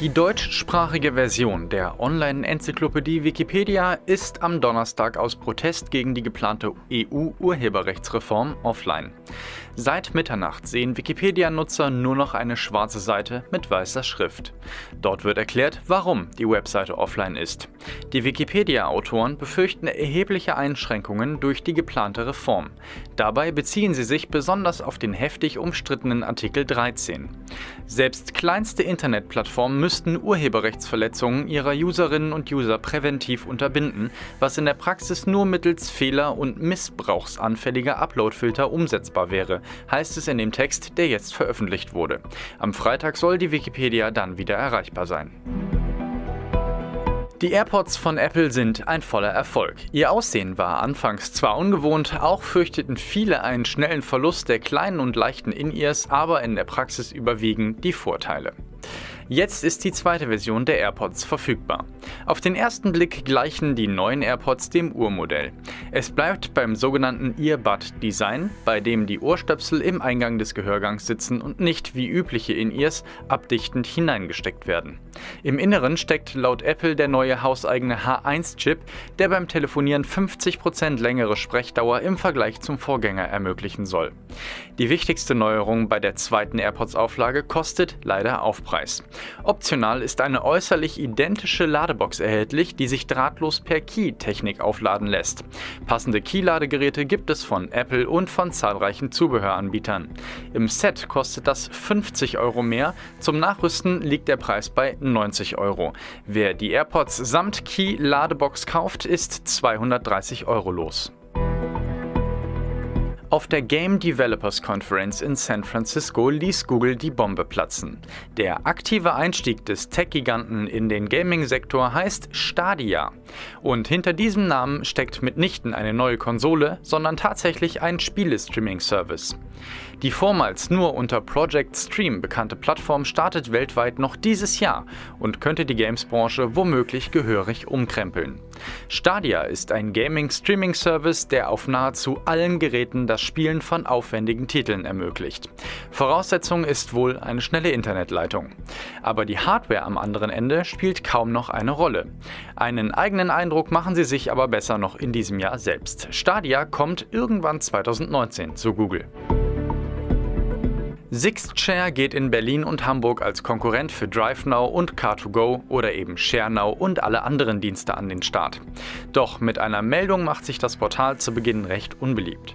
Die deutschsprachige Version der Online-Enzyklopädie Wikipedia ist am Donnerstag aus Protest gegen die geplante EU-Urheberrechtsreform offline. Seit Mitternacht sehen Wikipedia-Nutzer nur noch eine schwarze Seite mit weißer Schrift. Dort wird erklärt, warum die Webseite offline ist. Die Wikipedia-Autoren befürchten erhebliche Einschränkungen durch die geplante Reform. Dabei beziehen sie sich besonders auf den heftig umstrittenen Artikel 13. Selbst kleinste Internetplattformen müssten Urheberrechtsverletzungen ihrer Userinnen und User präventiv unterbinden, was in der Praxis nur mittels fehler- und missbrauchsanfälliger Uploadfilter umsetzbar wäre, heißt es in dem Text, der jetzt veröffentlicht wurde. Am Freitag soll die Wikipedia dann wieder erreichbar sein. Die AirPods von Apple sind ein voller Erfolg. Ihr Aussehen war anfangs zwar ungewohnt, auch fürchteten viele einen schnellen Verlust der kleinen und leichten In-Ears, aber in der Praxis überwiegen die Vorteile. Jetzt ist die zweite Version der AirPods verfügbar. Auf den ersten Blick gleichen die neuen AirPods dem Urmodell. Es bleibt beim sogenannten Earbud-Design, bei dem die Ohrstöpsel im Eingang des Gehörgangs sitzen und nicht wie übliche In-Ears abdichtend hineingesteckt werden. Im Inneren steckt laut Apple der neue hauseigene H1-Chip, der beim Telefonieren 50% längere Sprechdauer im Vergleich zum Vorgänger ermöglichen soll. Die wichtigste Neuerung bei der zweiten AirPods-Auflage kostet leider Aufpreis. Optional ist eine äußerlich identische Ladebox erhältlich, die sich drahtlos per Key-Technik aufladen lässt. Passende Key-Ladegeräte gibt es von Apple und von zahlreichen Zubehöranbietern. Im Set kostet das 50 Euro mehr, zum Nachrüsten liegt der Preis bei 90 Euro. Wer die AirPods samt Key-Ladebox kauft, ist 230 Euro los. Auf der Game Developers Conference in San Francisco ließ Google die Bombe platzen. Der aktive Einstieg des Tech-Giganten in den Gaming-Sektor heißt Stadia. Und hinter diesem Namen steckt mitnichten eine neue Konsole, sondern tatsächlich ein Spiele-Streaming-Service. Die vormals nur unter Project Stream bekannte Plattform startet weltweit noch dieses Jahr und könnte die Games-Branche womöglich gehörig umkrempeln. Stadia ist ein Gaming-Streaming-Service, der auf nahezu allen Geräten das Spielen von aufwendigen Titeln ermöglicht. Voraussetzung ist wohl eine schnelle Internetleitung. Aber die Hardware am anderen Ende spielt kaum noch eine Rolle. Einen eigenen Eindruck machen sie sich aber besser noch in diesem Jahr selbst. Stadia kommt irgendwann 2019 zu Google. Sixtshare geht in Berlin und Hamburg als Konkurrent für DriveNow und Car2Go oder eben ShareNow und alle anderen Dienste an den Start. Doch mit einer Meldung macht sich das Portal zu Beginn recht unbeliebt.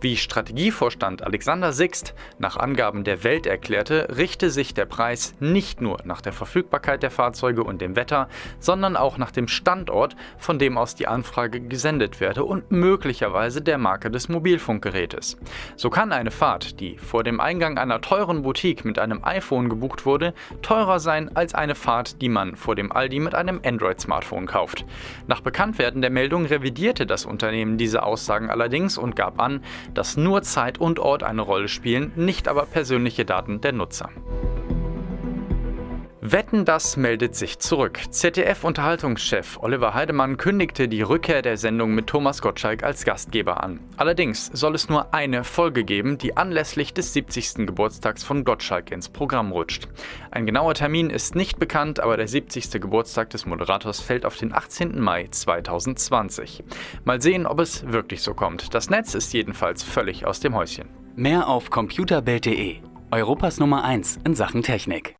Wie Strategievorstand Alexander Sixt nach Angaben der Welt erklärte, richte sich der Preis nicht nur nach der Verfügbarkeit der Fahrzeuge und dem Wetter, sondern auch nach dem Standort, von dem aus die Anfrage gesendet werde und möglicherweise der Marke des Mobilfunkgerätes. So kann eine Fahrt, die vor dem Eingang einer teuren Boutique mit einem iPhone gebucht wurde, teurer sein als eine Fahrt, die man vor dem Aldi mit einem Android-Smartphone kauft. Nach Bekanntwerden der Meldung revidierte das Unternehmen diese Aussagen allerdings und gab an, dass nur Zeit und Ort eine Rolle spielen, nicht aber persönliche Daten der Nutzer. Wetten, das meldet sich zurück. ZDF-Unterhaltungschef Oliver Heidemann kündigte die Rückkehr der Sendung mit Thomas Gottschalk als Gastgeber an. Allerdings soll es nur eine Folge geben, die anlässlich des 70. Geburtstags von Gottschalk ins Programm rutscht. Ein genauer Termin ist nicht bekannt, aber der 70. Geburtstag des Moderators fällt auf den 18. Mai 2020. Mal sehen, ob es wirklich so kommt. Das Netz ist jedenfalls völlig aus dem Häuschen. Mehr auf computerbild.de, Europas Nummer 1 in Sachen Technik.